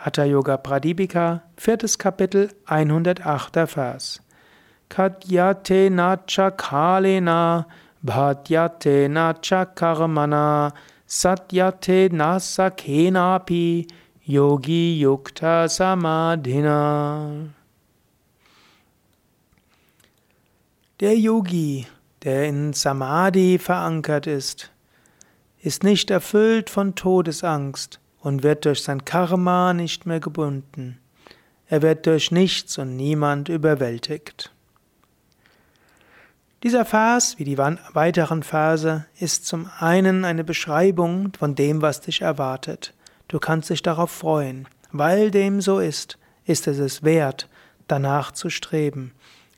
Hatha Yoga Pradipika, viertes Kapitel, 108. Vers. Kadyate nacha kalena, bhadyate nacha karmana, satyate nasakenapi, yogi yukta samadhina. Der Yogi, der in Samadhi verankert ist, ist nicht erfüllt von Todesangst und wird durch sein Karma nicht mehr gebunden. Er wird durch nichts und niemand überwältigt. Dieser Vers, wie die weiteren Verse, ist zum einen eine Beschreibung von dem, was dich erwartet. Du kannst dich darauf freuen. Weil dem so ist, ist es es wert, danach zu streben.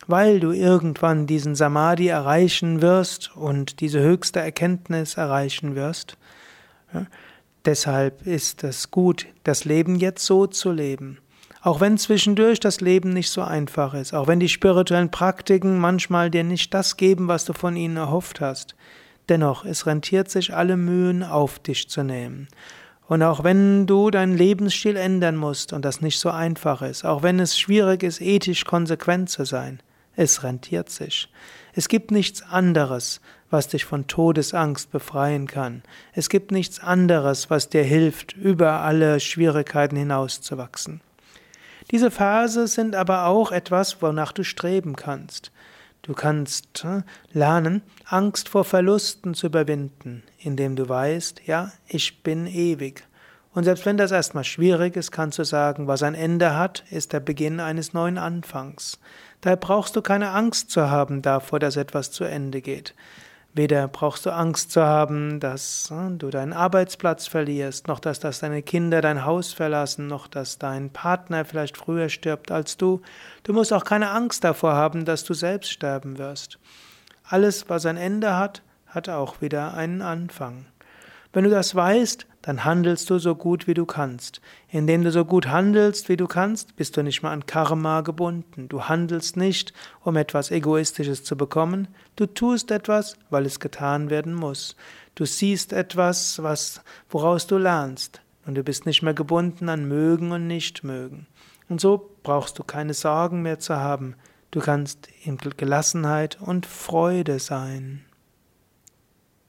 Weil du irgendwann diesen Samadhi erreichen wirst und diese höchste Erkenntnis erreichen wirst. Deshalb ist es gut, das Leben jetzt so zu leben. Auch wenn zwischendurch das Leben nicht so einfach ist, auch wenn die spirituellen Praktiken manchmal dir nicht das geben, was du von ihnen erhofft hast, dennoch, es rentiert sich alle Mühen auf dich zu nehmen. Und auch wenn du deinen Lebensstil ändern musst und das nicht so einfach ist, auch wenn es schwierig ist, ethisch konsequent zu sein, es rentiert sich. Es gibt nichts anderes, was dich von Todesangst befreien kann. Es gibt nichts anderes, was dir hilft, über alle Schwierigkeiten hinauszuwachsen. Diese Verse sind aber auch etwas, wonach du streben kannst. Du kannst äh, lernen, Angst vor Verlusten zu überwinden, indem du weißt, ja, ich bin ewig. Und selbst wenn das erstmal schwierig ist, kannst du sagen, was ein Ende hat, ist der Beginn eines neuen Anfangs. Daher brauchst du keine Angst zu haben davor, dass etwas zu Ende geht. Weder brauchst du Angst zu haben, dass äh, du deinen Arbeitsplatz verlierst, noch dass, dass deine Kinder dein Haus verlassen, noch dass dein Partner vielleicht früher stirbt als du. Du musst auch keine Angst davor haben, dass du selbst sterben wirst. Alles, was ein Ende hat, hat auch wieder einen Anfang. Wenn du das weißt, dann handelst du so gut wie du kannst. Indem du so gut handelst wie du kannst, bist du nicht mehr an Karma gebunden. Du handelst nicht, um etwas Egoistisches zu bekommen. Du tust etwas, weil es getan werden muss. Du siehst etwas, was, woraus du lernst. Und du bist nicht mehr gebunden an mögen und nicht mögen. Und so brauchst du keine Sorgen mehr zu haben. Du kannst in Gelassenheit und Freude sein.